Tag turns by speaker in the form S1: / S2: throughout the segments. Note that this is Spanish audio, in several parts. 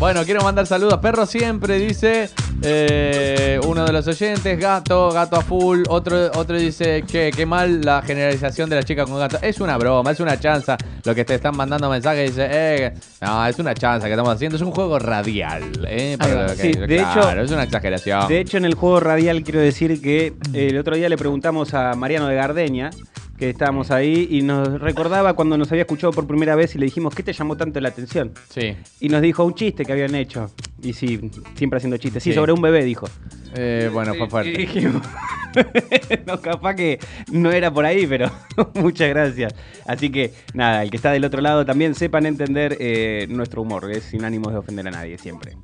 S1: Bueno, quiero mandar saludos. Perro siempre dice eh, uno de los oyentes, gato, gato a full. Otro, otro dice que qué mal la generalización de la chica con gato. Es una broma, es una chanza. Lo que te están mandando mensajes dice, eh, no, es una chanza que estamos haciendo. Es un juego radial. Eh, para
S2: Ahí va.
S1: lo que-
S2: Sí, de
S1: claro,
S2: hecho-
S1: es una exageración.
S2: De hecho, en el juego radial quiero decir que eh, el otro día le preguntamos a Mariano de Gardeña, que estábamos ahí, y nos recordaba cuando nos había escuchado por primera vez y le dijimos, ¿qué te llamó tanto la atención?
S1: sí.
S2: Y nos dijo un chiste que habían hecho. Y sí, siempre haciendo chistes. Sí,
S1: Sí.
S2: sobre un bebé, dijo.
S1: Eh, bueno, fue
S2: Y
S1: fuerte.
S2: dijimos, no, capaz que no era por ahí, pero muchas gracias. Así que, nada, el que está del otro lado también sepan entender eh, nuestro humor, es sin ánimos de ofender a nadie siempre.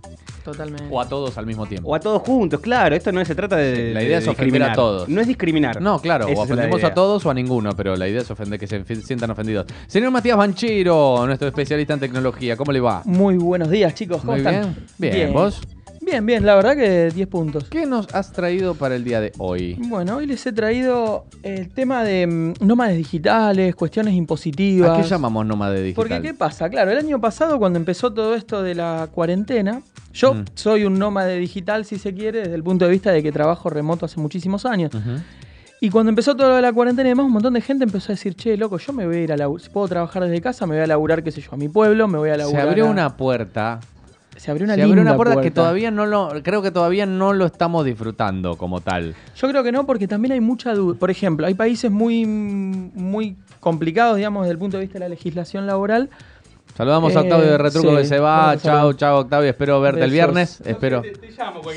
S3: Totalmente.
S1: O a todos al mismo tiempo.
S2: O a todos juntos, claro, esto no se trata de...
S1: Sí, la idea
S2: de
S1: es ofender a todos.
S2: No es discriminar.
S1: No, claro,
S2: Esa
S1: o ofendemos a todos o a ninguno, pero la idea es ofender que se sientan ofendidos. Señor Matías Banchero, nuestro especialista en tecnología, ¿cómo le va?
S3: Muy buenos días, chicos. ¿Cómo
S1: Muy
S3: están?
S1: bien. Bien, ¿vos?
S3: Bien, bien, la verdad que 10 puntos.
S1: ¿Qué nos has traído para el día de hoy?
S3: Bueno, hoy les he traído el tema de mm, nómades digitales, cuestiones impositivas.
S1: ¿A qué llamamos nómade digital?
S3: Porque, ¿qué pasa? Claro, el año pasado, cuando empezó todo esto de la cuarentena, yo
S1: Mm.
S3: soy un nómade digital, si se quiere, desde el punto de vista de que trabajo remoto hace muchísimos años. Y cuando empezó todo lo de la cuarentena y demás, un montón de gente empezó a decir, che, loco, yo me voy a ir a laburar, si puedo trabajar desde casa, me voy a laburar, qué sé yo, a mi pueblo, me voy a
S1: Se
S3: laburar.
S1: abrió
S3: a-
S1: una puerta.
S3: Se abrió una
S1: se abrió una puerta, que todavía no lo. Creo que todavía no lo estamos disfrutando como tal.
S3: Yo creo que no, porque también hay mucha duda. Por ejemplo, hay países muy, muy complicados, digamos, desde el punto de vista de la legislación laboral.
S1: Saludamos a
S3: Eh,
S1: Octavio de Retruco
S3: sí,
S1: que se va. Chao, chao, Octavio. Espero verte el viernes. Espero.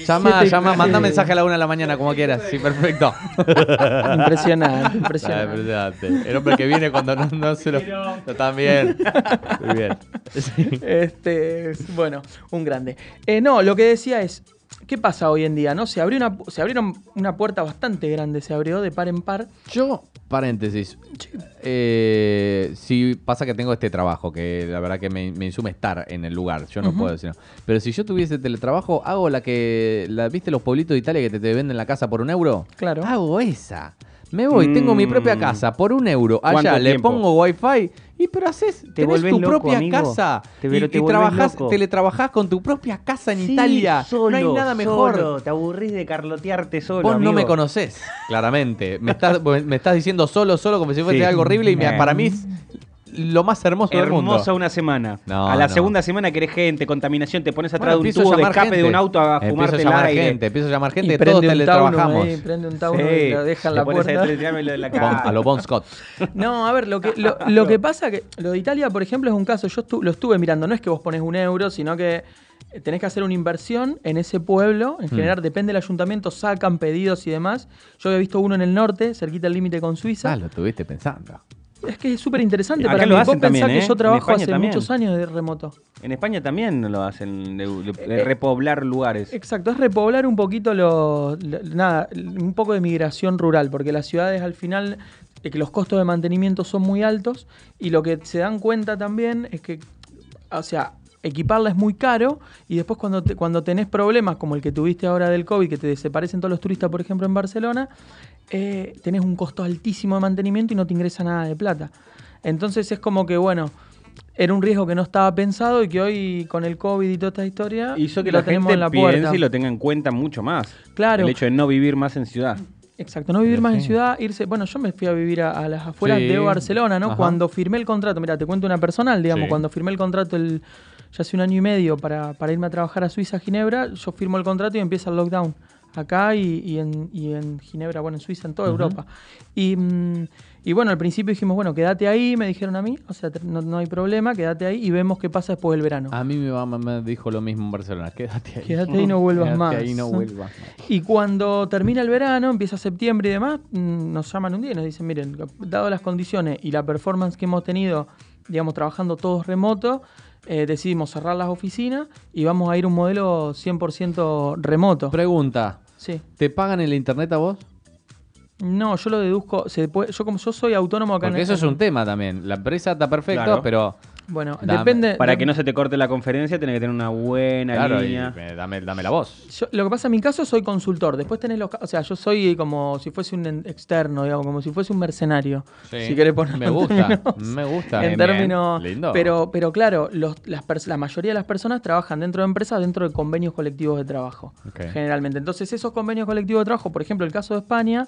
S1: Llama,
S3: Siete-
S1: llama, manda
S3: sí.
S1: mensaje a la una de la mañana, como quieras. Sí, perfecto.
S3: Impresionante,
S1: Ah,
S3: impresionante.
S1: impresionante. El hombre que viene cuando no, no se lo. Está también. Muy bien. Sí.
S3: Este, bueno, un grande. Eh, no, lo que decía es, ¿qué pasa hoy en día? No, se abrió una, se abrieron una puerta bastante grande, se abrió de par en par.
S1: Yo, paréntesis. eh, si pasa que tengo este trabajo, que la verdad que me, me insume estar en el lugar, yo no
S3: Ujú.
S1: puedo decir no. Pero si yo tuviese teletrabajo, hago la que. La, ¿Viste los pueblitos de Italia que te, te venden la casa por un euro?
S3: Claro.
S1: Hago esa. Me voy, tengo mi propia
S2: Mm.
S1: casa por un euro. Allá
S2: ¿Cuánto
S1: le
S2: tiempo?
S1: pongo wifi y pero haces,
S2: Te
S1: tenés tu
S2: loco,
S1: propia
S2: amigo.
S1: casa.
S2: Te-
S1: y,
S2: te
S1: y trabajás,
S2: loco.
S1: teletrabajás con tu propia casa en
S2: Sí,
S1: Italia.
S2: solo,
S1: no hay nada mejor.
S2: solo. Te aburrís de carlotearte solo.
S1: Vos no me conocés, claramente. Me estás, me estás diciendo solo, solo, como si fuese
S2: Sí.
S1: algo horrible y me- para mí es lo más hermoso del mundo.
S2: Hermosa una semana.
S1: No,
S2: a la
S1: no.
S2: segunda semana querés gente, contaminación, te pones atrás
S1: Bueno,
S2: de un
S1: empiezo a
S2: tubo de escape de un auto a
S1: Empiezo
S2: fumarte
S1: a
S2: el
S1: llamar
S2: aire.
S1: gente, empiezo a llamar gente,
S3: y
S1: todos teletrabajamos.
S3: ahí, prende un taunum
S2: Sí,
S3: y lo deja en la puerta.
S2: a lo
S1: Bon-
S2: cara.
S1: a lo Bon Scott.
S3: No, a ver, lo que, lo, lo que pasa que lo de Italia, por ejemplo, es un caso, yo estu- lo estuve mirando, no es que vos pones un euro, sino que tenés que hacer una inversión en ese pueblo,
S1: Mm.
S3: en general depende del ayuntamiento, sacan pedidos y demás. Yo había visto uno en el norte, cerquita del límite con Suiza.
S1: Ah, lo estuviste pensando.
S3: Es que es súper interesante para
S2: lo
S3: mí.
S2: hacen
S3: Vos pensás
S2: también,
S3: que
S2: ¿eh?
S3: yo trabajo hace
S2: también.
S3: muchos años de remoto.
S2: En España también lo hacen, de, de- de
S3: Eh,
S2: repoblar lugares.
S3: Exacto, es repoblar un poquito lo, lo- nada, un poco de migración rural, porque las ciudades al final eh, que los costos de mantenimiento son muy altos y lo que se dan cuenta también es que, o sea, equiparla es muy caro y después cuando, te- cuando tenés problemas como el que tuviste ahora del COVID, que te desaparecen todos los turistas, por ejemplo, en Barcelona, eh, tenés un costo altísimo de mantenimiento y no te ingresa nada de plata. Entonces es como que, bueno, era un riesgo que no estaba pensado y que hoy con el COVID y toda esta historia
S2: Hizo que
S3: lo
S2: la
S3: tenemos
S2: gente
S3: en la
S2: piense
S3: puerta.
S2: y lo tenga en cuenta mucho más.
S3: Claro.
S2: El hecho de no vivir más en ciudad.
S3: Exacto, no vivir más en ciudad, irse. Bueno, yo me fui a vivir a, a las afueras
S1: Sí.
S3: de Barcelona, ¿no?
S1: Ajá.
S3: Cuando firmé el contrato, mira, te cuento una personal, digamos,
S1: Sí.
S3: cuando firmé el contrato el, ya hace un año y medio para, para irme a trabajar a Suiza, a Ginebra, yo firmo el contrato y empieza el lockdown acá y, y en, y en Ginebra, bueno, en Suiza, en toda
S1: Ujú.
S3: Europa. Y, mm, y bueno, al principio dijimos, bueno, quédate ahí, me dijeron a mí, o sea, no, no hay problema, quédate ahí y vemos qué pasa después del verano.
S1: A mí mi mamá me dijo lo mismo en Barcelona. Quédate ahí.
S3: Quédate ahí y no vuelvas
S1: Quédate
S3: más.
S1: ahí y no vuelvas más.
S3: Y cuando termina el verano, empieza septiembre y demás, mm, nos llaman un día y nos dicen, miren, dado las condiciones y la performance que hemos tenido, digamos, trabajando todos remotos, eh, decidimos cerrar las oficinas y vamos a ir a un modelo 100% remoto.
S1: Pregunta.
S3: Sí.
S1: ¿Te pagan el internet a vos?
S3: No, yo lo deduzco. Se puede- yo como yo soy autónomo acá en
S1: Porque eso es un tema también. La empresa está perfecto,
S2: Claro.
S1: pero
S3: Bueno,
S1: Dame.
S3: depende.
S2: Para que no se te corte la conferencia, tenés que tener una buena
S1: claro, y,
S2: línea.
S1: eh, dame, dame la voz.
S3: Yo- lo que pasa en mi caso soy consultor. Después tenés los. O sea, yo soy como si fuese un externo, digamos, como si fuese un mercenario.
S1: Sí.
S3: Si querés ponerlo
S1: Me
S3: en
S1: gusta,
S3: términos-
S1: me gusta.
S3: En términos.
S1: Lindo.
S3: Pero, pero claro, los- las la mayoría de las personas trabajan dentro de empresas, dentro de convenios colectivos de trabajo. Generalmente. Entonces, esos convenios colectivos de trabajo, por ejemplo, el caso de España.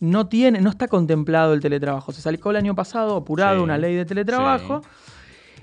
S3: No tiene, no está contemplado el teletrabajo. Se salió el año pasado, apurado,
S1: Sí.
S3: una ley de teletrabajo.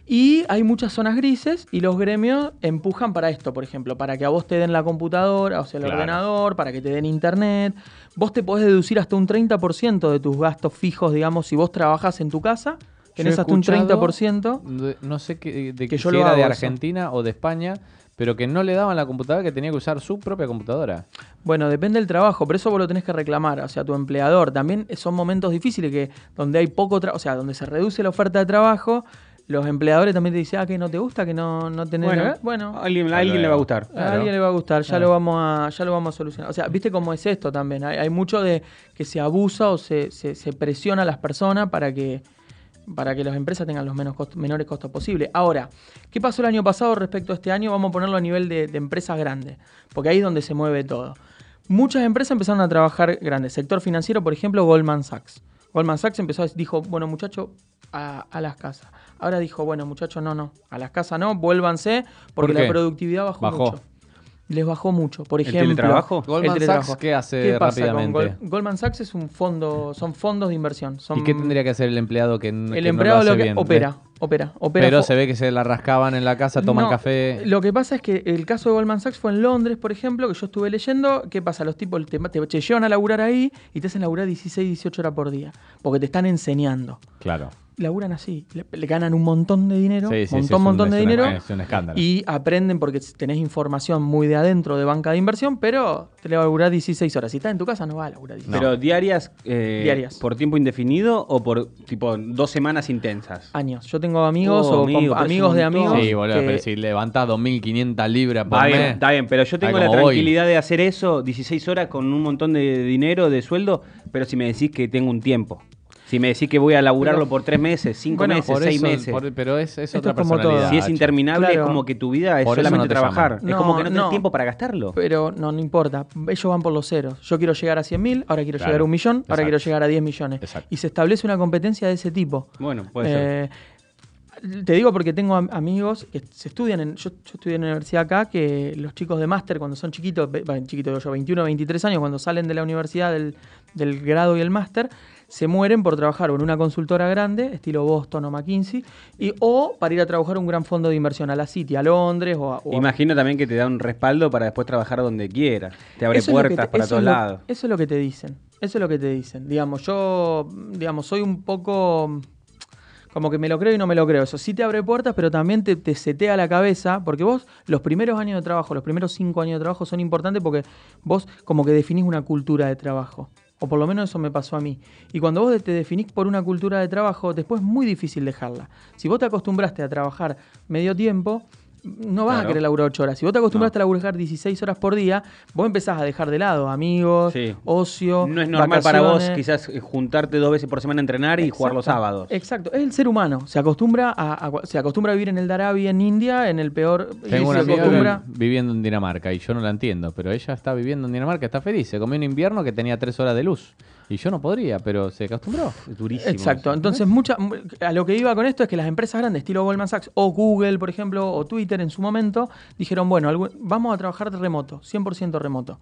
S3: Y hay muchas zonas grises y los gremios empujan para esto, por ejemplo, para que a vos te den la computadora, o sea, el
S1: Claro.
S3: ordenador, para que te den internet. Vos te podés deducir hasta un 30% de tus gastos fijos, digamos, si vos trabajas en tu casa, tenés hasta un
S1: escuchado
S3: 30%.
S1: de- no sé qué, de
S3: Que
S1: que
S3: yo
S1: si
S3: lo
S1: era de
S3: eso.
S1: Argentina o de España, pero que no le daban la computadora, que tenía que usar su propia computadora.
S3: Bueno, depende del trabajo, pero eso vos lo tenés que reclamar, o sea, tu empleador. También son momentos difíciles que donde hay poco trabajo, o sea, donde se reduce la oferta de trabajo, los empleadores también te dicen, ah, que no te gusta, que no, no tenés...
S2: Bueno,
S3: bueno
S2: a alguien, a alguien le va a gustar.
S3: A alguien le va a gustar, ya lo vamos a, ya lo vamos a solucionar. O sea, viste cómo es esto también. Hay, hay mucho de que se abusa o se, se, se presiona a las personas para que para que las empresas tengan los menos menores costos posibles. Ahora, ¿qué pasó el año pasado respecto a este año? Vamos a ponerlo a nivel de, de empresas grandes, porque ahí es donde se mueve todo. Muchas empresas empezaron a trabajar grandes. Sector financiero, por ejemplo, Goldman Sachs. Goldman Sachs empezó a dijo, bueno, muchachos, a, a las casas. Ahora dijo, bueno, muchachos, no, no, a las casas no, vuélvanse, porque la productividad bajó,
S1: Bajó.
S3: mucho. Les bajó mucho. Por
S2: ¿El
S3: ejemplo, el
S1: Goldman
S3: teletrabajo.
S1: Sachs, ¿qué hace
S3: pasa con
S1: rápidamente?
S3: Gol- Goldman Sachs es un fondo, son fondos de inversión. Son,
S1: ¿Y qué tendría que hacer el empleado que,
S3: El
S1: que
S3: empleado
S1: no lo
S3: lo que
S1: bien?
S3: opera, opera, opera.
S1: Pero se ve que se la rascaban en la casa, toman
S3: no,
S1: café.
S3: Lo que pasa es que el caso de Goldman Sachs fue en Londres, por ejemplo, que yo estuve leyendo. ¿Qué pasa? Los tipos te, te, te llevan a laburar ahí y te hacen laburar 16, 18 horas por día. Porque te están enseñando.
S1: Claro.
S3: Laburan así. Le, le ganan un montón de dinero.
S1: Sí, sí,
S3: montón,
S1: sí, un-
S3: montón de dinero.
S1: es un escándalo.
S3: Y aprenden porque tenés información muy de adentro de banca de inversión, pero te le va a laburar 16 horas. Si estás en tu casa, no va a laburar 16
S2: Pero diarias, eh,
S3: Diarias.
S2: por tiempo indefinido o por tipo dos semanas intensas.
S3: años. Yo tengo amigos
S2: Oh,
S3: o
S2: amigo,
S3: amigos de amigos.
S1: Sí, boludo,
S3: que-
S1: pero si levantás 2.500 libras por
S2: Está bien,
S1: mes.
S2: está bien, pero yo tengo la
S1: voy.
S2: tranquilidad de hacer eso 16 horas con un montón de dinero, de sueldo, pero si me decís que tengo un tiempo. Si me decís que voy a laburarlo
S3: Pero-
S2: por tres meses, cinco
S3: Bueno,
S2: meses,
S1: Por
S2: seis
S1: eso-
S2: meses.
S1: por- pero es, es otra
S3: es como todo.
S1: personalidad.
S2: si es interminable,
S3: Claro.
S2: es como que tu vida es
S1: Por
S2: solamente
S1: no
S2: trabajar. es como que no tenés
S3: no.
S2: tiempo para gastarlo.
S3: Pero no, no importa. Ellos van por los ceros. Yo quiero llegar a 100.000, ahora quiero
S1: Claro,
S3: llegar a un millón, ahora quiero llegar a 10 millones.
S1: Exacto.
S3: Y se establece una competencia de ese tipo.
S2: Bueno, puede ser.
S3: Te digo porque tengo am- amigos que se estudian en. Yo, yo estudié en la universidad acá, que los chicos de máster, cuando son chiquitos, bueno, chiquitos yo, 21, 23 años, cuando salen de la universidad del, del grado y el máster, se mueren por trabajar en una consultora grande, estilo Boston o McKinsey, y, o para ir a trabajar a un gran fondo de inversión, a la City, a Londres o a. o a-
S2: Imagino también que te da un respaldo para después trabajar donde quiera. Te abre
S3: Eso
S2: puertas
S3: te-
S2: para todos lados.
S3: Eso es lo que te dicen. Eso es lo que te dicen. Digamos, yo, digamos, soy un poco como que me lo creo y no me lo creo. Eso sí te abre puertas, pero también te, te setea la cabeza, porque vos, los primeros años de trabajo, los primeros cinco años de trabajo son importantes porque vos como que definís una cultura de trabajo. O por lo menos eso me pasó a mí. Y cuando vos te definís por una cultura de trabajo, después es muy difícil dejarla. Si vos te acostumbraste a trabajar medio tiempo, no vas
S2: Claro.
S3: a querer laburar 8 horas. Si vos te acostumbraste a laburar 16 horas por día, vos empezás a dejar de lado amigos,
S2: Sí.
S3: ocio.
S2: No es normal para vos quizás eh, juntarte dos veces por semana a entrenar y jugar los sábados.
S3: Exacto, es el ser humano. Se acostumbra a, a- se acostumbra a vivir en el Darabi en India, en el peor.
S1: Tengo una
S3: se acostumbra.
S1: viviendo en Dinamarca y yo no la entiendo, pero ella está viviendo en Dinamarca, está feliz. Se comió un invierno que tenía tres horas de luz. Y yo no podría, pero se acostumbró.
S2: Es durísimo.
S3: Exacto.
S2: eso.
S3: Entonces, mucha, a lo que iba con esto es que las empresas grandes, estilo Goldman Sachs o Google, por ejemplo, o Twitter en su momento, dijeron, bueno, vamos a trabajar remoto, 100% remoto.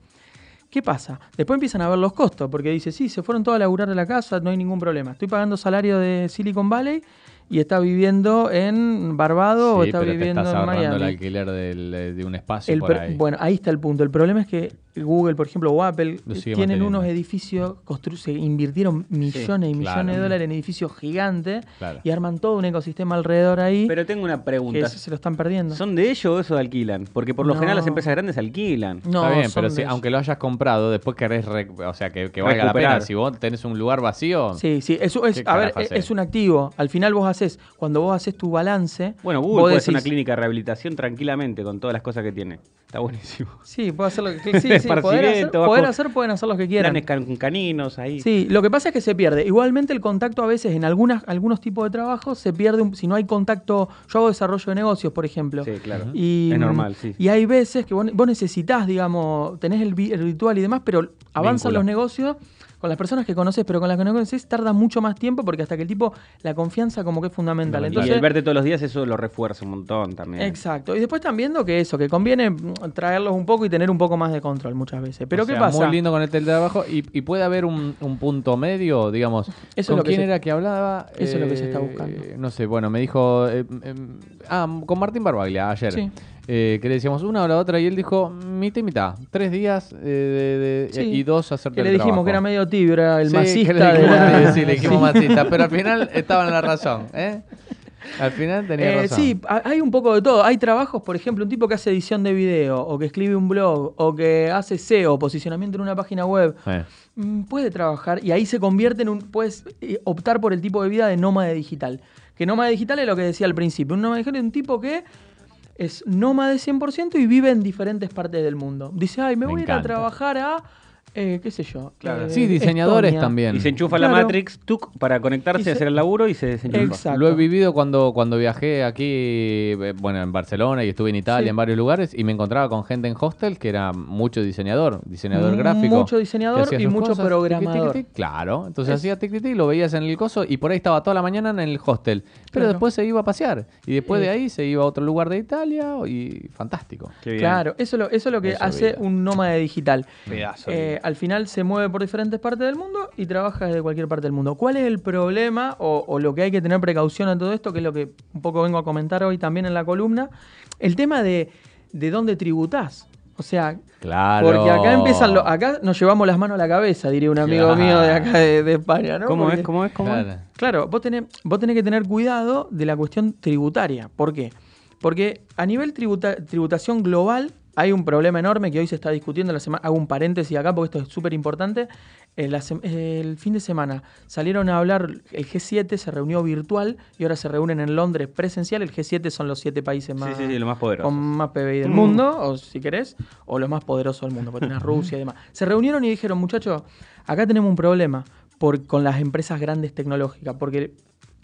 S3: ¿Qué pasa? Después empiezan a ver los costos, porque dice, sí, se fueron todos a laburar de la casa, no hay ningún problema. Estoy pagando salario de Silicon Valley y está viviendo en Barbados o está
S1: pero te
S3: viviendo
S1: estás
S3: en
S1: ahorrando el
S3: Miami.
S1: alquiler del- eh, de un espacio
S3: El
S1: por
S3: pro-
S1: ahí.
S3: Bueno, ahí está el punto. El problema es que Google, por ejemplo, o Apple, tienen unos edificios, constru- se invirtieron millones y millones
S1: claro.
S3: de dólares en edificios gigantes
S1: Claro.
S3: y arman todo un ecosistema alrededor ahí
S2: Pero tengo una
S3: que
S2: pregunta.
S3: eso se lo están perdiendo.
S2: ¿Son de ellos o eso alquilan? Porque por lo
S3: No.
S2: general las empresas grandes alquilan.
S3: no,
S1: Está bien,
S3: son
S1: pero
S3: de
S1: si,
S3: ellos.
S1: aunque lo hayas comprado, después querés, o sea, que, que valga la
S2: Recuperar.
S1: pena. Si vos tenés un lugar vacío,
S3: Sí, sí, eso es,
S1: ¿Qué
S3: a ver, es, es un activo. Al final vos haces, cuando vos haces tu balance.
S2: Bueno, Google puede ser una
S3: decís-
S2: clínica de rehabilitación tranquilamente con todas las cosas que tiene. Está buenísimo.
S3: Sí, puede hacer lo que sí, sí, poder, hacer, poder pueden hacer lo que quieran.
S2: Can- caninos ahí.
S3: Sí, lo que pasa es que se pierde. Igualmente el contacto a veces en algunas, algunos tipos de trabajos se pierde un- si no hay contacto. Yo hago desarrollo de negocios, por ejemplo.
S2: Sí, claro.
S3: Y,
S2: Es normal, sí.
S3: Y hay veces que vos, vos necesitas, digamos, tenés el, el ritual y demás, pero avanzan los negocios con las personas que conoces, pero con las que no conoces tarda mucho más tiempo porque hasta que el tipo, la confianza como que es fundamental.
S2: y
S3: Entonces,
S2: el verte todos los días eso lo refuerza un montón también.
S3: Exacto. Y después están viendo que eso, que conviene mm, traerlos un poco y tener un poco más de control muchas veces. Pero
S1: O
S3: ¿qué
S1: sea,
S3: pasa?
S1: Muy lindo con el teletrabajo. Y, y puede haber un, un punto medio, digamos.
S3: es
S1: ¿Con
S3: lo que
S1: quién
S3: se-
S1: era que hablaba?
S3: eso es lo que se está
S1: Eh,
S3: buscando.
S1: No sé, bueno, me dijo. eh, em, ah, con Martín Barbaglia ayer.
S3: Sí.
S1: Eh, que le decíamos una o la otra y él dijo mitad y mitad. Tres días eh, de- de-
S3: Sí.
S1: y dos
S3: Que le dijimos que era medio tibio, era el
S1: Sí,
S3: masista de la-
S1: sí, le dijimos masista, pero al final estaba en la razón, ¿eh? Al final tenía
S3: Eh,
S1: razón.
S3: sí, ha- hay un poco de todo. Hay trabajos, por ejemplo, un tipo que hace edición de video, o que escribe un blog, o que hace SEO, posicionamiento en una página web.
S1: Eh,
S3: Puede trabajar y ahí se convierte en un. Puedes eh, optar por el tipo de vida de nómada digital. Que nómada digital es lo que decía al principio. Un nómada digital es un tipo que es nómada 100% y vive en diferentes partes del mundo. Dice, ay, me,
S1: Me
S3: voy a ir a trabajar a. eh, ¿Qué sé yo?
S2: Claro.
S3: eh,
S1: Sí, diseñadores
S3: Estonia.
S1: también.
S2: Y se enchufa la. Matrix tuc, para conectarse
S3: Y se-
S2: hacer el laburo y se desenchufa.
S3: Exacto.
S1: Lo he vivido cuando, cuando viajé aquí, eh, bueno, en Barcelona y estuve en Italia,
S3: Sí.
S1: en varios lugares, y me encontraba con gente en hostel que era mucho diseñador, diseñador gráfico.
S3: mucho diseñador y mucho
S1: cosas,
S3: programador.
S1: Claro, entonces
S3: Es-
S1: hacía tic, tic, tic, lo veías en el coso y por ahí estaba toda la mañana en el hostel. Pero
S3: Claro.
S1: después se iba a pasear y después de
S3: Eh.
S1: ahí se iba a otro lugar de Italia y fantástico.
S2: Qué bien.
S3: Claro, eso, es lo- eso es lo que
S1: Eso
S3: hace
S1: vida.
S3: un nómada digital.
S2: Pedazo.
S3: Eh, al final se mueve por diferentes partes del mundo y trabaja desde cualquier parte del mundo. ¿Cuál es el problema o, o lo que hay que tener precaución en todo esto? Que es lo que un poco vengo a comentar hoy también en la columna. El tema de, de dónde tributás. O sea,
S1: Claro.
S3: porque acá empiezan lo- acá nos llevamos las manos a la cabeza, diría un amigo
S1: Claro.
S3: mío de acá de, de España, ¿no?
S2: ¿Cómo
S3: Porque-
S2: es? ¿Cómo es? ¿Cómo es?
S1: Claro.
S3: Claro, vos tenés, vos tenés que tener cuidado de la cuestión tributaria. ¿Por qué? Porque a nivel tributa- tributación global hay un problema enorme que hoy se está discutiendo. La semana, hago un paréntesis acá porque esto es súper importante. El fin de semana salieron a hablar, el G7 se reunió virtual y ahora se reúnen en Londres presencial. El G7 son los siete países más,
S2: Sí, sí, sí, lo más poderoso.
S3: con más PBI del
S2: Mm.
S3: mundo, o si querés, o los más poderosos del mundo, porque tenés Rusia y demás. Se reunieron y dijeron, muchachos, acá tenemos un problema por, con las empresas grandes tecnológicas, porque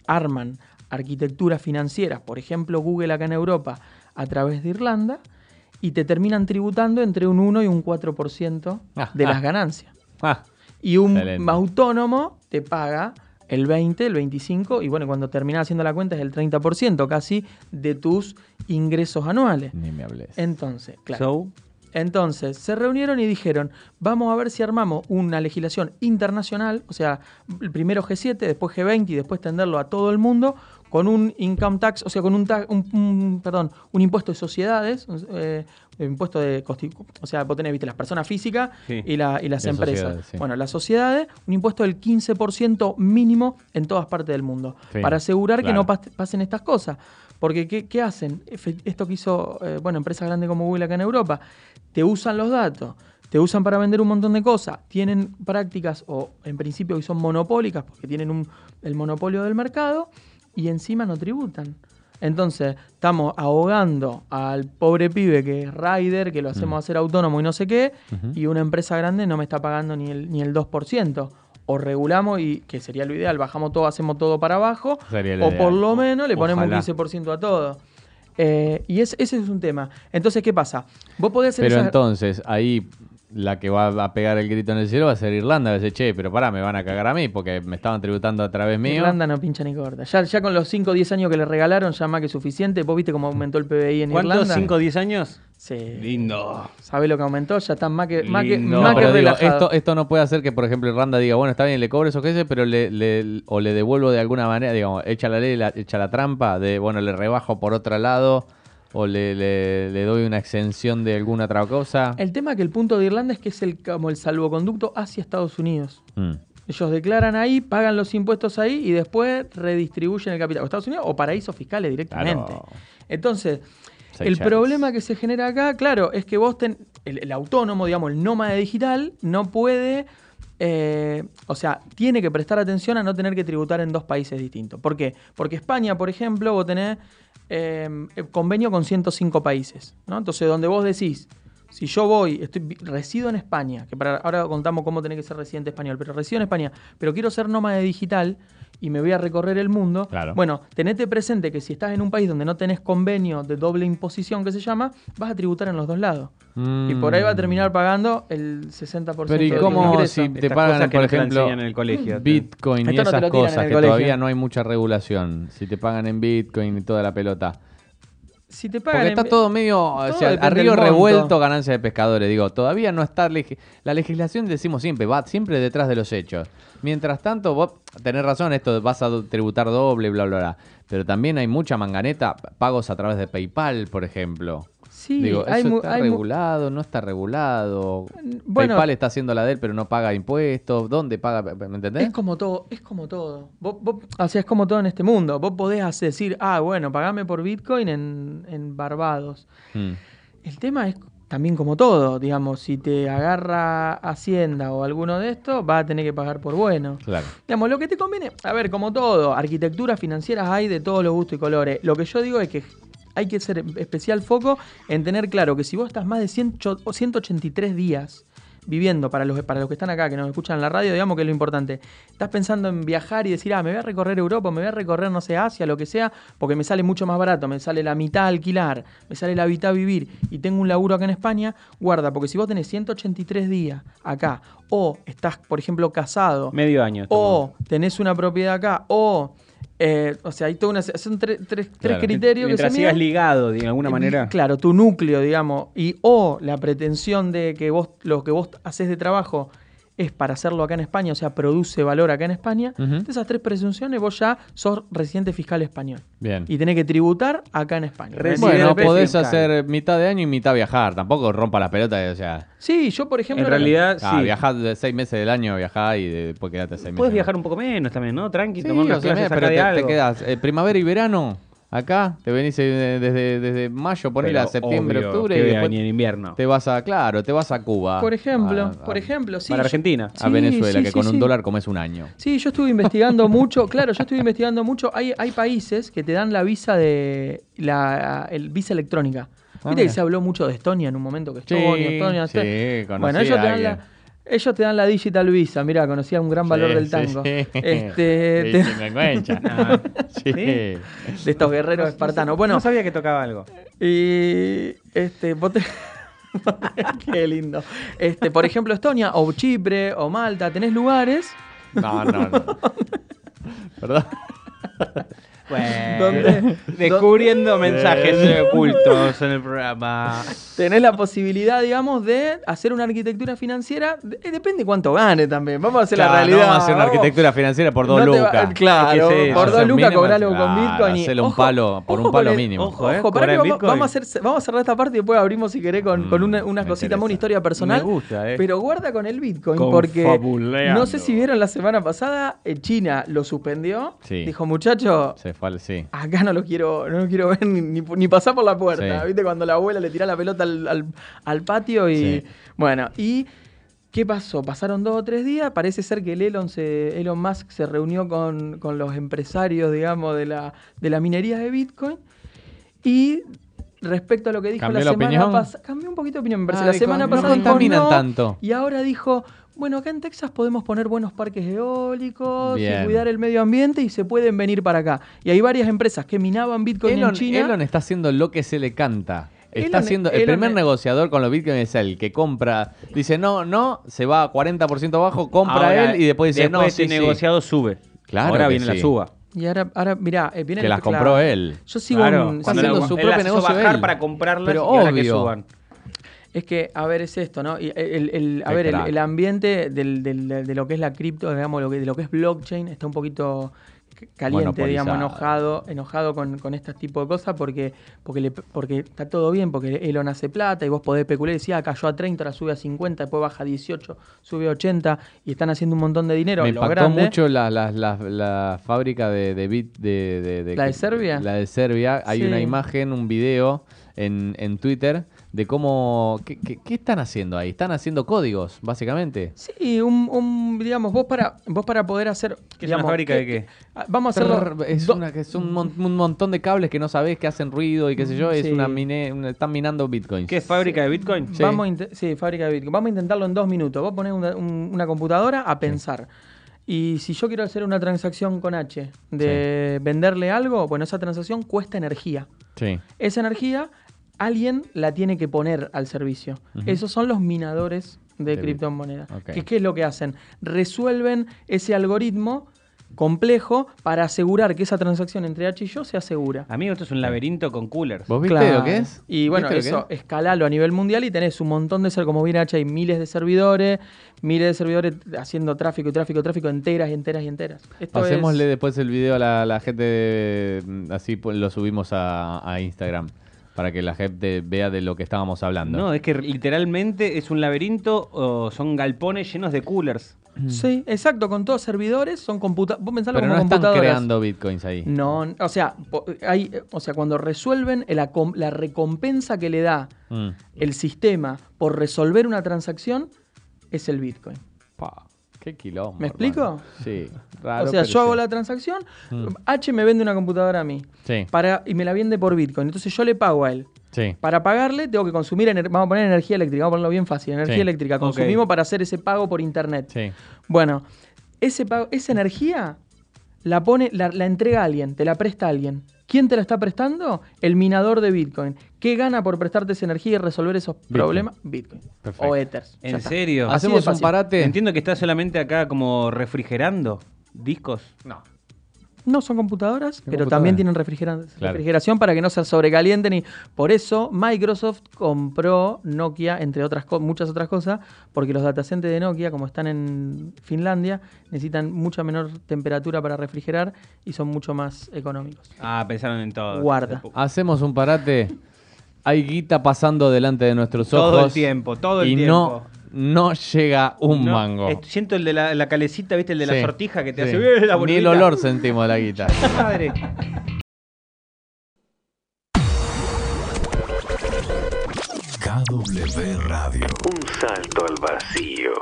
S3: arman arquitecturas financieras, por ejemplo Google acá en Europa, a través de Irlanda, y te terminan tributando entre un 1 y un 4%
S1: Ah,
S3: de
S1: ah.
S3: las ganancias.
S1: Ah,
S3: Y un
S1: Excelente.
S3: autónomo te paga el 20, el 25, y bueno, cuando terminas haciendo la cuenta es el 30% casi de tus ingresos anuales.
S1: ni me hables.
S3: Entonces, claro.
S2: So,
S3: Entonces, se reunieron y dijeron, vamos a ver si armamos una legislación internacional, o sea, primero G7, después G20 y después tenderlo a todo el mundo, con un income tax, o sea, con un, ta- un- un- perdón, un impuesto de sociedades, eh, impuesto de, o sea, vos tenés, viste, las personas físicas
S2: Sí.
S3: y, la- y las empresas.
S1: sí.
S3: Bueno, las sociedades, un impuesto del 15% mínimo en todas partes del mundo,
S1: Sí,
S3: para asegurar que no pas- pasen estas cosas. Porque, ¿qué, qué hacen? Esto que hizo, eh, bueno, empresas grandes como Google acá en Europa, te usan los datos, te usan para vender un montón de cosas, tienen prácticas, o en principio que son monopólicas, porque tienen un- el monopolio del mercado, y encima no tributan. Entonces, estamos ahogando al pobre pibe que es rider, que lo hacemos hacer autónomo y no sé qué, y una empresa grande no me está pagando ni el, ni el 2%. O regulamos, y que sería lo ideal, bajamos todo, hacemos todo para abajo, o
S1: ideal.
S3: por lo menos le ponemos
S2: Ojalá.
S3: un 15% a todo. Eh, y es- ese es un tema. Entonces, ¿qué pasa? Vos podés hacer
S1: Pero entonces, ahí la que va a pegar el grito en el cielo va a ser Irlanda. Va a decir, che, pero pará, me van a cagar a mí porque me estaban tributando a través mío.
S3: Irlanda no pincha ni corta. Ya, ya con los 5 o 10 años que le regalaron, ya más que suficiente. ¿Vos viste cómo aumentó el PBI en
S2: ¿Cuántos?
S3: Irlanda?
S2: ¿5 o 10 años?
S3: Sí.
S2: Lindo.
S3: ¿Sabés lo que aumentó? Ya están más que, más que,
S2: Lindo.
S1: No,
S3: más
S1: pero
S3: que
S1: digo,
S3: relajado.
S1: esto, esto no puede hacer que, por ejemplo, Irlanda diga, bueno, está bien, le cobro esos que pero le, le- o le devuelvo de alguna manera, digamos, echa la ley, la- echa la trampa de, bueno, le rebajo por otro lado, o le, le- le doy una exención de alguna otra cosa.
S3: El tema que el punto de Irlanda es que es el, como el salvoconducto hacia Estados Unidos.
S1: Mm.
S3: Ellos declaran ahí, pagan los impuestos ahí y después redistribuyen el capital. O Estados Unidos o paraísos fiscales directamente.
S1: Claro.
S3: Entonces, el problema que se genera acá, claro, es que vos ten, el, el autónomo, digamos, el nómada digital, no puede eh, o sea, tiene que prestar atención a no tener que tributar en dos países distintos. ¿Por qué? Porque España, por ejemplo, vos tenés eh, convenio con 105 países, ¿no? Entonces, donde vos decís, si yo voy, estoy, resido en España, que para, ahora contamos cómo tenés que ser residente español, pero resido en España, pero quiero ser nómada digital y me voy a recorrer el mundo,
S1: Claro.
S3: bueno, tenete presente que si estás en un país donde no tenés convenio de doble imposición, que se llama, vas a tributar en los dos lados. Y por ahí va a terminar pagando el 60%
S1: Pero ¿y cómo si te
S2: Estas
S1: pagan, por ejemplo,
S2: enseñan en el colegio.
S1: Bitcoin y
S3: Esto
S1: esas cosas que
S3: colegio.
S1: todavía no hay mucha regulación? Si te pagan en Bitcoin y toda la pelota.
S3: Si te pagan
S1: Porque
S3: en-
S1: está todo medio, o
S3: todo
S1: sea, a río revuelto ganancia de pescadores. Digo, todavía no está legi- la legislación, decimos siempre, va siempre detrás de los hechos. Mientras tanto, vos tenés razón, esto vas a tributar doble, bla, bla, bla. Pero también hay mucha manganeta, pagos a través de PayPal, por ejemplo.
S3: Sí,
S1: Digo,
S3: hay
S1: ¿eso
S3: mu-
S1: está
S3: hay
S1: regulado? ¿No está regulado?
S3: Bueno.
S1: PayPal está haciendo la de él, pero no paga impuestos. ¿Dónde paga? ¿Me entendés?
S3: Es como todo, es como todo. Vos, vos- o sea, es como todo en este mundo. Vos podés decir, ah, bueno, pagame por Bitcoin en, en Barbados.
S1: Mm.
S3: El tema es también como todo, digamos, si te agarra Hacienda o alguno de estos, vas a tener que pagar por bueno.
S1: Claro.
S3: Digamos, lo que te conviene, a ver, como todo, arquitecturas financieras hay de todos los gustos y colores. Lo que yo digo es que hay que hacer especial foco en tener claro que si vos estás más de 100 o 183 días viviendo, para los, para los que están acá, que nos escuchan en la radio, digamos que es lo importante, estás pensando en viajar y decir, ah, me voy a recorrer Europa, me voy a recorrer, no sé, Asia, lo que sea, porque me sale mucho más barato, me sale la mitad alquilar, me sale la mitad vivir y tengo un laburo acá en España, guarda, porque si vos tenés 183 días acá, o estás, por ejemplo, casado,
S2: Medio año.
S3: o tenés una propiedad acá, o, eh, o sea, hay toda una, son tres, tres- tres
S1: Claro.
S3: criterios que
S2: Mientras
S3: se
S2: sigas ligado de alguna
S3: Eh,
S2: manera.
S3: Claro, tu núcleo, digamos, y o la pretensión de que vos lo que vos haces de trabajo es para hacerlo acá en España, o sea, produce valor acá en España.
S1: Ujú.
S3: De esas tres presunciones vos ya sos residente fiscal español.
S1: Bien.
S3: Y tenés que tributar acá en España.
S2: Residente
S1: Bueno, podés
S2: fiscal.
S1: hacer mitad de año y mitad viajar. Tampoco rompa la pelota, o sea.
S3: Sí, yo por ejemplo...
S2: En realidad,
S1: Ah,
S2: sí.
S1: viajá de seis meses del año, viajá y después quedate seis meses.
S2: Puedes viajar un poco menos también, ¿no? Tranqui,
S1: Sí,
S2: tomar unas clases
S1: pero te, te
S2: algo.
S1: quedas eh, primavera y verano acá, te venís eh, desde, desde mayo, ponele a septiembre,
S2: obvio
S1: octubre
S2: que
S1: y después
S2: en invierno.
S1: te vas a, claro, te vas a Cuba.
S3: Por ejemplo,
S1: a- a-
S3: por ejemplo, sí.
S2: Para Argentina.
S1: A Venezuela,
S3: sí,
S1: que
S3: sí,
S1: con un dólar comes un año.
S3: Sí, yo estuve investigando mucho, claro, yo estuve investigando mucho. Hay, hay países que te dan la visa de la el visa electrónica.
S1: Ah,
S3: Viste que se habló mucho de Estonia en un momento que Estonia,
S1: Sí,
S3: Estonia,
S1: sí,
S3: Estonia.
S1: conocí
S3: Bueno,
S1: a
S3: ellos te, dan la, ellos te dan la digital visa, mira, conocía un gran valor
S1: Sí,
S3: del tango.
S1: sí.
S3: Este,
S1: Sí,
S3: te-
S1: chingüengüencha.
S2: Ah,
S1: Sí.
S3: de estos guerreros espartanos. Bueno,
S2: No sabía que tocaba algo.
S3: y este, vos te- Qué lindo. Este, por ejemplo, Estonia o Chipre o Malta, tenés lugares
S1: No, no, no. Perdón.
S2: Bueno,
S3: ¿Dónde?
S2: descubriendo mensajes ocultos en el programa.
S3: tenés la posibilidad, digamos, de hacer una arquitectura financiera. de- eh, depende cuánto gane también. Vamos a hacer la realidad.
S1: No vamos a hacer una arquitectura financiera por dos
S3: No
S1: lucas.
S3: claro,
S2: Es
S3: por dos lucas
S1: mínimo,
S3: cobrar algo con Bitcoin. y-
S1: un
S3: ojo,
S1: palo, por un palo mínimo.
S2: Ojo, ¿eh?
S3: Ojo, que vamos, a hacer, vamos a cerrar esta parte y después abrimos si querés con,
S1: Mm,
S3: con una, unas cositas más, una historia personal.
S2: Me gusta, eh.
S3: Pero guarda con el Bitcoin porque no sé si vieron la semana pasada, eh, China lo suspendió.
S1: Sí.
S3: Dijo, muchacho,
S1: Se sí.
S3: acá no lo quiero, no lo quiero ver ni, ni, ni pasar por la puerta.
S1: Sí.
S3: ¿Viste? Cuando la abuela le tira la pelota al, al- al patio y.
S1: Sí.
S3: Bueno, y. ¿Qué pasó? Pasaron dos o tres días. Parece ser que el Elon, se, Elon Musk se reunió con, con los empresarios, digamos, de la, de la minería de Bitcoin. Y respecto a lo que dijo
S1: ¿Cambió
S3: la
S1: la
S3: semana pasada. Cambió un poquito de opinión, me parece.
S1: Ah,
S3: la semana
S1: no
S3: pasada dijo
S1: contaminan
S3: no,
S1: tanto.
S3: Y ahora dijo. Bueno, acá en Texas podemos poner buenos parques eólicos
S1: Bien.
S3: y cuidar el medio ambiente y se pueden venir para acá. Y hay varias empresas que minaban Bitcoin
S1: Elon,
S3: en China.
S1: Elon está haciendo lo que se le canta. Está
S3: Elon-
S1: haciendo, el
S3: Elon
S1: primer
S3: es-
S1: negociador con los bitcoins es el que compra, dice no, no, se va a 40% abajo, compra
S2: Ahora,
S1: él y después dice no,
S2: después
S1: sí,
S2: ese
S1: sí.
S2: negociado sube.
S1: Claro
S2: Ahora viene la suba.
S3: Y ahora, ahora mirá, eh, viene
S1: Que
S3: el-
S1: las compró
S3: claro.
S1: él.
S3: Yo sigo
S2: Claro,
S3: un-
S2: cuando
S1: haciendo
S2: la-
S1: su
S2: él
S1: propio negocio
S2: bajar
S1: él.
S2: para comprarlas
S1: Pero
S2: y ahora que
S1: obvio.
S2: suban.
S3: Es que, a ver, es esto, ¿no? Y el, el- a
S1: Qué
S3: ver, el, el ambiente del, del- de lo que es la cripto, digamos, lo que, de lo que es blockchain, está un poquito caliente, digamos, enojado, enojado con, con este tipo de cosas porque, porque, le- porque está todo bien, porque Elon hace plata y vos podés especular y decir, ah, cayó a 30, ahora sube a 50, después baja a 18, sube a 80 y están haciendo un montón de dinero.
S1: Me impactó
S3: grande.
S1: mucho la, la, la, la fábrica de, de bit de, de- de-
S3: ¿La de Serbia?
S1: La de Serbia. Hay
S3: Sí.
S1: una imagen, un video en, en Twitter de cómo... ¿qué, qué, qué están haciendo ahí? Están haciendo códigos, básicamente.
S3: Sí, un, un, digamos, vos para, vos para poder hacer...
S2: ¿Qué es una
S3: digamos,
S2: fábrica
S3: que-
S2: de qué?
S3: que- ah, Vamos a hacerlo...
S1: Es, una, que es un, mon- un montón de cables que no sabés que hacen ruido y qué sé yo. Es una mine, una- están minando bitcoins.
S2: ¿Qué es fábrica de Bitcoin?
S1: Sí.
S3: Vamos sí, fábrica de Bitcoin. Vamos a intentarlo en dos minutos. Vos ponés una, un- una computadora a pensar. Y si yo quiero hacer una transacción con H de venderle algo, bueno, esa transacción cuesta energía.
S1: Sí.
S3: Esa energía alguien la tiene que poner al servicio. Esos son los minadores de,
S1: De
S3: criptomonedas.
S1: Ok.
S3: ¿Qué, qué es lo que hacen? Resuelven ese algoritmo complejo para asegurar que esa transacción entre H y yo sea segura.
S2: Amigo, esto es un laberinto con coolers.
S1: ¿Vos viste
S3: Claro.
S1: lo que es?
S3: Y bueno,
S1: ¿Viste lo
S3: eso,
S1: es?
S3: escalalo a nivel mundial y tenés un montón de ser como bien H, hay miles de servidores, miles de servidores haciendo tráfico y tráfico, tráfico enteras y enteras y enteras. Esto
S1: Pasémosle
S3: es-
S1: después el video a la, la gente, de- así pues, lo subimos a, a Instagram, para que la gente vea de lo que estábamos hablando.
S2: No, es que literalmente es un laberinto o son galpones llenos de coolers.
S3: Sí, exacto, con todos servidores, son computadores. Vos pensalo
S1: Pero
S3: como
S1: no están
S3: computadoras.
S1: creando bitcoins ahí.
S3: No, o sea, hay, o sea, cuando resuelven la recompensa que le da
S1: Mm.
S3: el sistema por resolver una transacción es el Bitcoin.
S1: Pa, qué quilombo.
S3: ¿Me
S1: hermano.
S3: explico?
S1: Sí. Raro,
S3: o sea,
S1: pero
S3: yo hago
S1: sí.
S3: la transacción,
S1: Mm.
S3: H me vende una computadora a mí
S1: Sí,
S3: para, y me la vende por Bitcoin. Entonces yo le pago a él.
S1: sí.
S3: Para pagarle tengo que consumir, ener- vamos a poner energía eléctrica, vamos a ponerlo bien fácil, energía
S1: Sí.
S3: eléctrica. Consumimos para hacer ese pago por internet.
S1: Sí.
S3: Bueno, ese pago, esa energía la pone, la, la entrega a alguien, te la presta a alguien. ¿Quién te la está prestando? El minador de Bitcoin. ¿Qué gana por prestarte esa energía y resolver esos
S1: Bitcoin.
S3: problemas? Bitcoin.
S1: Perfecto.
S3: O Ethers.
S2: ¿En
S3: está.
S2: serio?
S1: Hacemos un parate.
S2: Entiendo que está solamente acá como refrigerando discos.
S1: No.
S3: No son computadoras, pero
S1: computadoras.
S3: también tienen
S1: Claro.
S3: refrigeración para que no se sobrecalienten. Y por eso Microsoft compró Nokia, entre otras co- muchas otras cosas, porque los datacenters de Nokia, como están en Finlandia, necesitan mucha menor temperatura para refrigerar y son mucho más económicos.
S2: Ah, pensaron en todo.
S3: Guarda.
S1: Hacemos un parate. Hay guita pasando delante de nuestros ojos.
S2: Todo el tiempo, todo el
S1: y
S2: tiempo.
S1: no, no llega un
S2: No,
S1: mango.
S2: eh, siento el de la, la calecita, ¿viste? El de la sortija que te
S1: sí.
S2: hace "Eh, la
S1: Ni el
S2: boludita".
S1: olor sentimos de la guita.
S2: Madre.
S4: KW Radio. Un salto al vacío.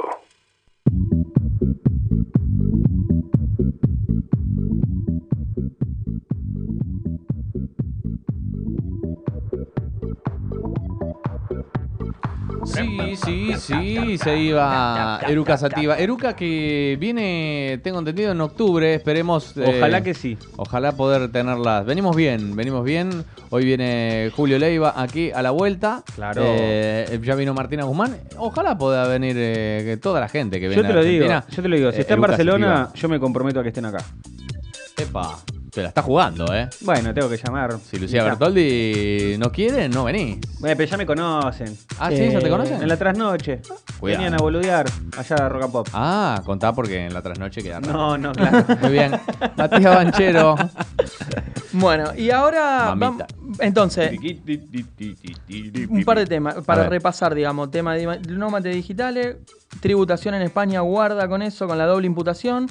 S1: Sí, sí, sí, se iba Eruca Sativa. Eruca que viene, tengo entendido, en octubre, esperemos. eh,
S2: Ojalá que sí.
S1: Ojalá poder tenerlas. Venimos bien, venimos bien. Hoy viene Julio Leiva aquí a la vuelta.
S2: Claro.
S1: Eh, ya vino Martina Guzmán. Ojalá pueda venir eh, toda la gente que viene
S2: Yo te
S1: a
S2: lo digo,
S1: Argentina.
S2: yo te lo digo. Si está en Barcelona,
S1: Sativa.
S2: yo me comprometo a que estén acá.
S1: Epa, te la está jugando, ¿eh?
S2: Bueno, tengo que llamar.
S1: Si Lucía
S2: Ya.
S1: Bertoldi no quiere, no venís.
S2: Bueno, pero ya me conocen.
S1: Ah, sí, ¿ya te
S3: Eh,
S1: conocen?
S2: En la trasnoche.
S1: Cuidado.
S2: Venían a boludear allá a Rock and Pop.
S1: Ah, contá porque en la trasnoche queda raro.
S2: No, no, claro.
S1: Muy bien. Matías Banchero.
S3: Bueno, y ahora
S1: Mamita.
S3: vam- entonces, un par de temas para
S1: ver.
S3: repasar, digamos, tema de digitales, tributación en España, guarda con eso, con la doble imputación.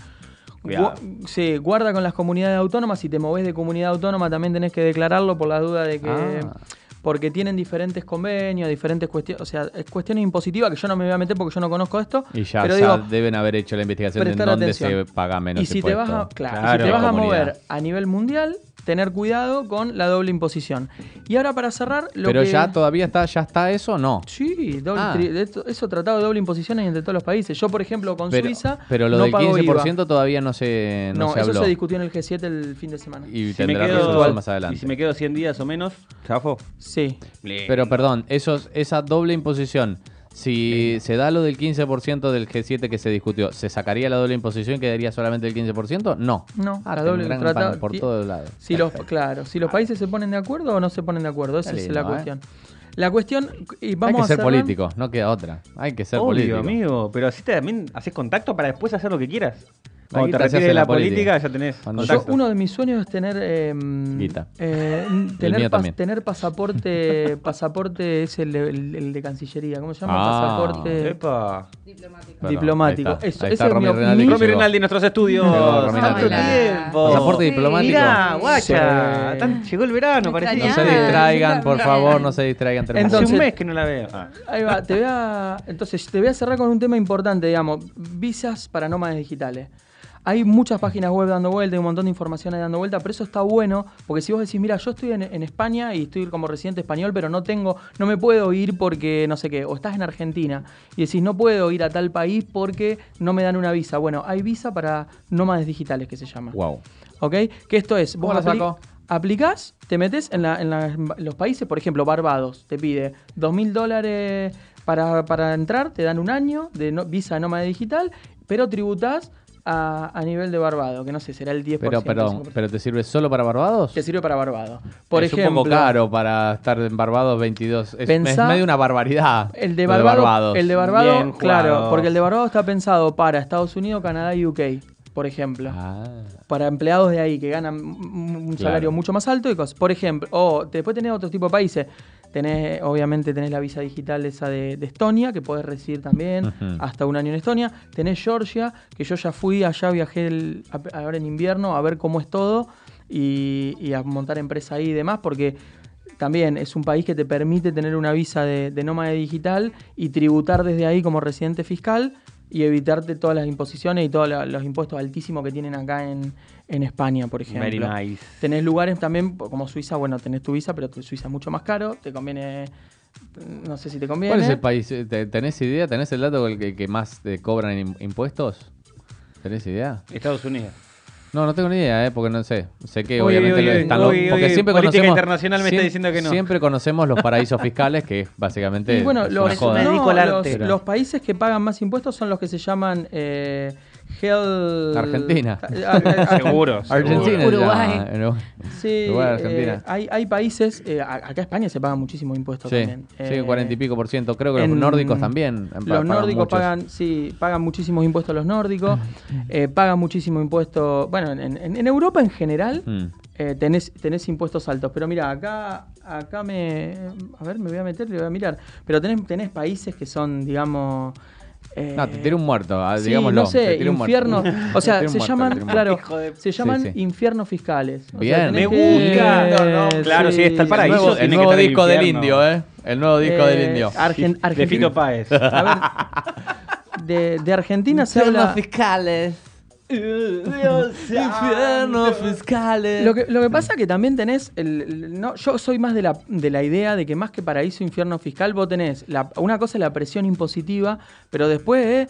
S2: Cuidado.
S3: Gu- sí, guarda con las comunidades autónomas. Si te movés de comunidad autónoma, también tenés que declararlo por la duda de que.
S1: Ah.
S3: Porque tienen diferentes convenios, diferentes cuestiones. O sea, es cuestiones impositivas que yo no me voy a meter porque yo no conozco esto.
S1: Y ya,
S3: pero
S1: ya
S3: digo,
S1: deben haber hecho la investigación de en dónde
S3: atención.
S1: se paga menos
S3: y si te vas a,
S1: impuesto.
S3: claro, y si te vas a mover a nivel mundial, tener cuidado con la doble imposición. Y ahora para cerrar, lo
S1: Pero
S3: que...
S1: ya todavía está, ya está eso, no.
S3: Sí, doble
S1: Ah.
S3: tri- eso tratado de doble imposición hay entre todos los países. Yo, por ejemplo, con
S1: Pero,
S3: Suiza.
S1: pero lo
S3: no
S1: del
S3: pago
S1: 15%
S3: IVA.
S1: todavía no se, no
S3: No,
S1: se
S3: eso
S1: habló.
S3: se discutió en el G7 el fin de semana.
S1: y
S2: Si me
S1: tendrá
S2: quedo,
S1: resultados más adelante.
S2: y si me quedo 100 días o menos, chafo.
S3: Sí.
S1: Pero perdón, esos, esa doble imposición, si se da lo del 15% del G7 que se discutió, ¿se sacaría la doble imposición y quedaría solamente el 15%? No.
S3: No,
S1: Ah,
S3: la doble
S1: pan por todos lados.
S3: Si los, claro, si los países se ponen de acuerdo o no se ponen de acuerdo, esa es la
S1: ¿eh?
S3: cuestión. La cuestión, y
S1: Hay
S3: vamos
S1: que
S3: a
S1: ser
S3: cerrar-
S1: político, no queda otra. Hay que ser
S2: Obvio,
S1: político.
S2: amigo. Pero así también haces contacto para después hacer lo que quieras. Cuando te retires de la
S1: política.
S2: política ya tenés
S3: Yo, uno de mis sueños es tener eh,
S1: Guita.
S3: eh,
S1: mío
S3: tener, pas-
S1: también.
S3: tener pasaporte pasaporte es el, de- el- el de Cancillería ¿cómo se llama?
S1: Ah.
S3: pasaporte
S2: Epa.
S1: Perdón,
S3: diplomático.
S1: ahí está.
S3: Eso-
S1: Ahí
S3: ese
S1: está
S3: es mi-
S1: Rinaldi
S2: Romy. Rinaldi, nuestros estudios. Tanto tiempo.
S1: Pasaporte diplomático.
S2: Mirá, guacha.
S3: Sí.
S2: tan- llegó el verano,
S5: Me
S2: parecía.
S1: No se distraigan, por favor, no se distraigan. tenemos-
S2: Hace
S3: Entonces-
S2: un mes que no la veo. Ah.
S3: Ahí va, te voy a, entonces te voy a cerrar con un tema importante, digamos, visas para nómadas digitales. Hay muchas páginas web dando vuelta, hay un montón de información ahí dando vuelta, pero eso está bueno, porque si vos decís, mira, yo estoy en, en España y estoy como residente español, pero no tengo, no me puedo ir porque no sé qué, o estás en Argentina y decís, no puedo ir a tal país porque no me dan una visa. Bueno, hay visa para nómades digitales que se llama.
S1: Wow.
S3: ¿Ok? Que esto es, vos
S1: ¿Cómo la saco?
S3: aplicás, te metes en, la- en la- en los países, por ejemplo, Barbados, te pide dos mil dólares para, para entrar, te dan un año de no- visa nómada digital, pero tributás a, a nivel de Barbados, que no sé, será el 10%.
S1: Pero, pero,
S3: 5%.
S1: pero ¿te sirve solo para Barbados?
S3: Te sirve para Barbados. Por
S1: es
S3: ejemplo,
S1: un poco caro para estar en Barbados 22. Es,
S3: Pensá-
S1: es medio una barbaridad.
S3: El de
S1: lo
S3: Barbados, el de Barbados,
S2: Bien
S3: claro,
S2: jugado.
S3: porque el de Barbados está pensado para Estados Unidos, Canadá y UK, por ejemplo.
S1: Ah.
S3: para empleados de ahí que ganan un
S1: Claro.
S3: salario mucho más alto y cosas. Por ejemplo, o después tenés otro tipo de países. Tenés, obviamente, tenés la visa digital esa de, de Estonia, que podés recibir también hasta un año en Estonia. Tenés Georgia, que yo ya fui allá, viajé el- ahora en invierno a ver cómo es todo y, y a montar empresa ahí y demás, porque también es un país que te permite tener una visa de, de nómade digital y tributar desde ahí como residente fiscal y evitarte todas las imposiciones y todos los impuestos altísimos que tienen acá en, en España, por ejemplo.
S2: Very nice.
S3: Tenés lugares también, como Suiza, bueno, tenés tu visa, pero tu Suiza es mucho más caro, te conviene, no sé si te conviene.
S1: ¿Cuál es el país? Eh, ¿Te- ¿Tenés idea? ¿Tenés el dato con el que, que más te cobran im- impuestos? ¿Tenés idea?
S2: Estados Unidos.
S1: No, no tengo ni idea, ¿eh? porque no sé. Sé que
S2: Uy,
S1: obviamente
S2: uy,
S1: lo-
S2: uy,
S1: están los- porque
S2: uy,
S1: siempre
S2: política
S1: conocemos
S2: internacional me está
S1: siem-
S2: diciendo que no.
S1: Siempre conocemos los paraísos fiscales, que básicamente
S3: Y bueno,
S1: es
S3: los, no, los países que pagan más impuestos son los que se llaman eh, Hell...
S1: Argentina.
S3: Ah, ah, ah,
S2: Seguro.
S1: Argentina.
S5: Uruguay.
S1: ya, Uruguay.
S3: Sí,
S1: Uruguay,
S3: eh,
S1: Argentina.
S3: hay, hay países, eh, acá en España se pagan muchísimos impuestos
S1: Sí,
S3: también.
S1: sí,
S3: Eh,
S1: cuarenta y pico por ciento. Creo que los nórdicos también. pa-
S3: Los nórdicos
S1: muchos.
S3: pagan, sí, pagan muchísimos impuestos los nórdicos, eh, pagan muchísimo impuesto, bueno, en, en- en Europa en general
S1: Mm.
S3: eh, tenés, tenés impuestos altos, pero mira, acá, acá me, a ver, me voy a meter, le voy a mirar, pero tenés, tenés países que son, digamos... eh,
S1: No, te tiré un muerto, ah,
S3: Sí,
S1: digámoslo.
S3: no sé,
S1: te tiré un muerto.
S3: infiernos, o sea, se
S1: muerto,
S3: llaman, claro, se llaman
S1: Sí, sí.
S3: infiernos fiscales. O
S1: Bien.
S2: Me
S3: que-
S2: gusta. No, no, claro, sí, está el
S1: El
S2: paraíso.
S1: nuevo, el nuevo disco del indio, ¿eh? El nuevo disco del
S3: Eh,
S1: indio.
S3: Argen-
S2: De
S3: Argentina-
S2: Fito Páez.
S3: A ver, de, de Argentina se habla...
S1: fiscales. Infiernos fiscales.
S3: Lo que, lo que pasa que también tenés, el, el- no, yo soy más de la, de la idea de que más que paraíso infierno fiscal, vos tenés, la- una cosa es la presión impositiva, pero después es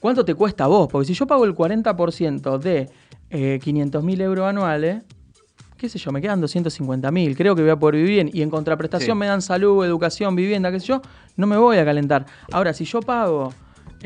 S3: cuánto te cuesta a vos, porque si yo pago el 40% de eh, 500 mil euros anuales, qué sé yo, me quedan 250 mil, creo que voy a poder vivir bien, y en contraprestación
S2: Sí.
S3: me dan salud, educación, vivienda, qué sé yo, no me voy a calentar. Ahora, si yo pago...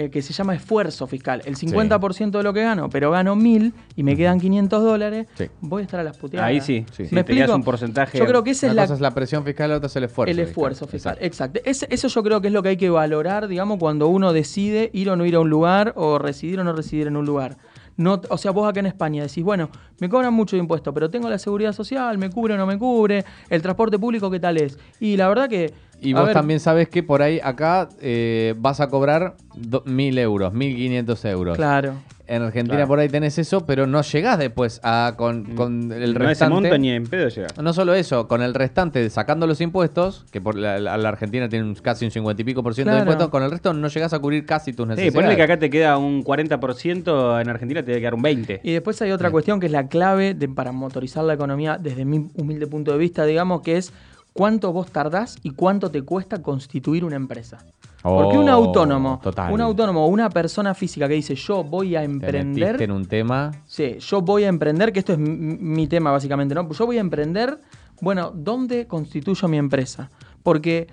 S3: eh, que se llama esfuerzo fiscal, el 50% de lo que gano, pero gano mil y me quedan 500 dólares,
S1: Sí.
S3: voy a estar a las puteadas.
S2: Ahí sí.
S1: Sí.
S2: sí
S3: ¿Me
S2: tenías
S3: explico?
S2: un porcentaje.
S3: Yo creo que esa
S1: Una
S3: es la,
S1: cosa es la presión fiscal, la otra es el esfuerzo.
S3: el esfuerzo fiscal.
S1: Exacto.
S3: Exacto. Ese- eso yo creo que es lo que hay que valorar, digamos, cuando uno decide ir o no ir a un lugar o residir o no residir en un lugar. No, o sea, vos acá en España decís, bueno, me cobran mucho de impuesto, pero tengo la seguridad social, me cubre o no me cubre, el transporte público, ¿qué tal es? Y la verdad que...
S1: Y
S3: a
S1: vos
S3: ver,
S1: también sabes que por ahí acá eh, vas a cobrar do- mil euros, mil quinientos euros.
S3: Claro.
S1: En Argentina
S2: Claro.
S1: por ahí tenés eso, pero no llegás después a con, con el
S2: no ese
S1: restante.
S2: monto ni en pedo llega.
S1: No solo eso, con el restante, sacando los impuestos, que por la, la- la Argentina tiene un- casi un 50 y pico por ciento de impuestos, con el resto no llegás a cubrir casi tus
S2: Sí,
S1: necesidades.
S2: ponle que acá te queda un 40%, en Argentina te debe quedar un 20%.
S3: Y después hay otra cuestión que es la clave de, para motorizar la economía desde mi humilde punto de vista, digamos, que es cuánto vos tardás y cuánto te cuesta constituir una empresa. Porque un
S1: Oh,
S3: autónomo,
S1: total.
S3: un autónomo una persona física que dice yo voy a
S1: Te
S3: emprender,
S1: en un tema.
S3: sí, yo voy a emprender, que esto es mi, tema básicamente, ¿no? Yo voy a emprender, bueno, ¿dónde constituyo mi empresa? Porque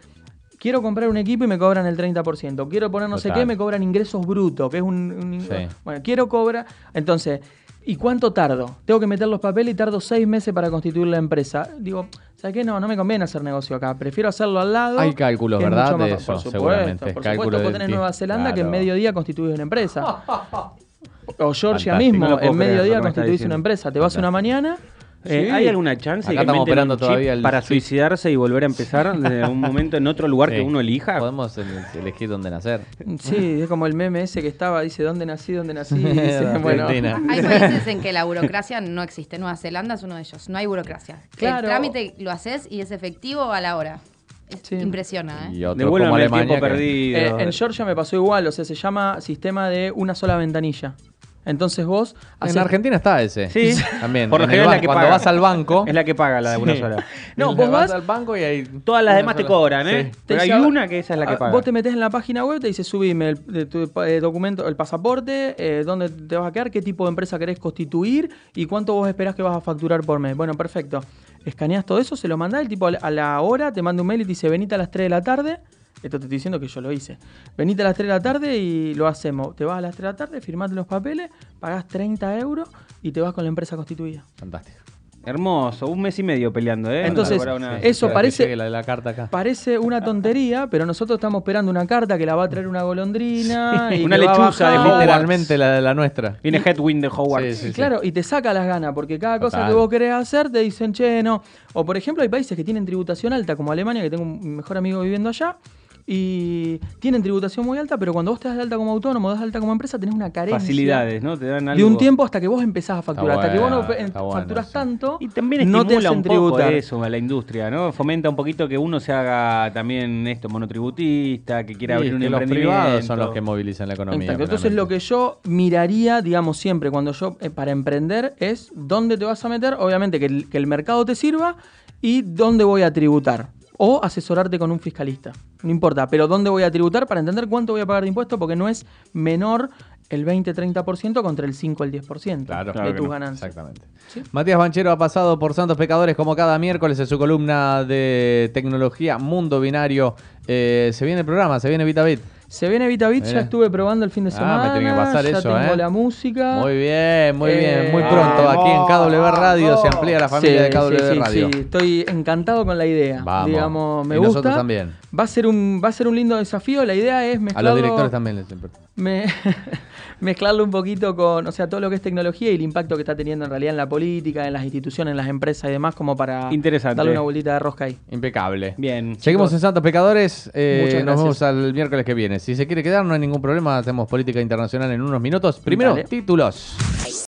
S3: quiero comprar un equipo y me cobran el 30%, quiero poner no sé qué, me cobran ingresos brutos, que es un... un-
S1: Sí.
S3: Bueno, quiero cobrar, entonces, ¿y cuánto tardo? Tengo que meter los papeles y tardo seis meses para constituir la empresa. Digo, ¿sabes qué? No, no me conviene hacer negocio acá, prefiero hacerlo al lado.
S1: Hay cálculos, ¿verdad?
S3: mucho más
S1: De eso,
S3: por supuesto,
S1: seguramente.
S3: por supuesto, vos tenés. Nueva Zelanda que en
S1: Claro.
S3: medio día constituís una empresa. O Georgia
S1: Fantástico.
S3: mismo,
S2: No
S3: en
S2: creer,
S3: mediodía
S2: estás
S3: constituís una empresa. Te vas una mañana.
S2: Eh,
S3: sí,
S2: ¿Hay alguna chance
S1: Acá
S2: de que
S1: estamos
S2: un chip
S1: todavía el
S2: para
S1: chip.
S2: suicidarse y volver a empezar en un momento en otro lugar
S1: Sí.
S2: que uno elija?
S1: Podemos el- elegir dónde nacer.
S3: Sí, es como el meme ese que estaba, dice, ¿dónde nací? ¿Dónde nací? Dice, bueno.
S5: Hay países en que la burocracia no existe. Nueva Zelanda es uno de ellos. No hay burocracia.
S3: Claro.
S5: El trámite lo haces y es efectivo a la hora.
S3: Sí.
S5: Impresiona, ¿eh?
S2: Devuélvame el tiempo
S1: que-
S2: perdido.
S3: Eh, en Georgia me pasó igual, o sea, se llama sistema de una sola ventanilla. Entonces vos
S1: En Argentina está ese.
S2: Sí.
S1: También.
S2: Por lo general es la que
S1: cuando
S2: paga.
S1: vas al banco.
S2: Es la que paga la de una
S1: Sí.
S2: sola.
S3: No, vos vas-
S1: al banco y hay.
S2: Todas las demás te cobran, ¿eh?
S1: Sí.
S2: Pero hay una que esa es la que
S3: ah,
S2: paga.
S3: Vos te metes en la página web, te dice subime el, de tu eh, documento, el pasaporte, eh, dónde te vas a quedar, qué tipo de empresa querés constituir y cuánto vos esperás que vas a facturar por mes. Bueno, perfecto. Escaneás todo eso, se lo mandás, el tipo a la- a la hora te manda un mail y te dice venite a las 3 de la tarde. Esto te estoy diciendo que yo lo hice. Venite a las 3 de la tarde y lo hacemos. Te vas a las 3 de la tarde, firmate los papeles, pagás 30 euros y te vas con la empresa constituida.
S1: Fantástico.
S2: Hermoso, un mes y medio peleando, ¿eh?
S3: Entonces,
S2: una-
S3: eso parece-
S1: llegue la de la carta acá.
S3: Parece una tontería, pero nosotros estamos esperando una carta que la va a traer una golondrina. y
S2: Una lechuza de.
S1: Literalmente la de la nuestra.
S2: Viene Headwind de Howard.
S1: Sí, sí, sí.
S3: Claro, y te saca las ganas, porque cada cosa
S1: Total.
S3: que vos querés hacer te dicen, che, no. O por ejemplo, hay países que tienen tributación alta, como Alemania, que tengo un mejor amigo viviendo allá, y tienen tributación muy alta, pero cuando vos te das de alta como autónomo, das de alta como empresa, tenés una carencia.
S2: Facilidades, ¿no? Te dan
S3: De
S2: algo.
S3: un tiempo hasta que vos empezás a facturar.
S1: Está
S3: hasta que vos no
S1: bueno,
S3: facturas tanto,
S2: Y también
S3: no te
S2: estimula
S3: hacen
S2: un poco
S3: tributar.
S2: eso a la industria, ¿no? Fomenta un poquito que uno se haga también esto monotributista, que quiera
S1: Sí,
S2: abrir un
S1: que los
S2: emprendimiento.
S1: privados son los que movilizan la economía.
S3: Exacto. Entonces lo que yo miraría, digamos, siempre cuando yo, eh, para emprender, es dónde te vas a meter, obviamente que el, que el mercado te sirva y dónde voy a tributar. O asesorarte con un fiscalista. No importa, pero dónde voy a tributar para entender cuánto voy a pagar de impuestos, porque no es menor el 20-30% contra el 5 el 10%
S1: Claro,
S3: de
S1: claro
S3: tus
S1: no.
S3: ganancias.
S1: Exactamente.
S3: Sí.
S1: Matías Banchero ha pasado por Santos Pecadores como cada miércoles en su columna de tecnología Mundo Binario. Eh, se viene el programa, se viene VitaBit.
S3: Se viene VitaBit,
S1: Mira.
S3: ya estuve probando el fin de
S1: Ah, me
S3: semana.
S1: tiene que pasar
S3: ya
S1: eso,
S3: tengo
S1: ¿eh?
S3: la música.
S1: Muy bien, muy
S3: Eh,
S1: bien. Muy
S3: ah,
S1: pronto aquí en KW Radio se amplía la familia de KW
S3: sí, sí,
S1: Radio.
S3: sí, estoy encantado con la idea.
S1: Vamos.
S3: Digamos, me
S1: Y
S3: gusta.
S1: nosotros también.
S3: Va a ser un va a ser un lindo desafío. La idea es
S1: A
S3: mezclarlo,
S1: los directores también les importa.
S3: me- mezclarlo un poquito con, o sea, todo lo que es tecnología y el impacto que está teniendo en realidad en la política, en las instituciones, en las empresas y demás, como para
S2: Interesante.
S3: darle una vueltita de rosca ahí.
S1: Impecable.
S2: Bien.
S1: Seguimos en Santos Pecadores. eh,
S3: Muchas
S1: nos
S3: gracias.
S1: vemos al miércoles que viene. Si se quiere quedar, no hay ningún problema. Hacemos política internacional en unos minutos. Primero,
S3: Dale.
S1: títulos.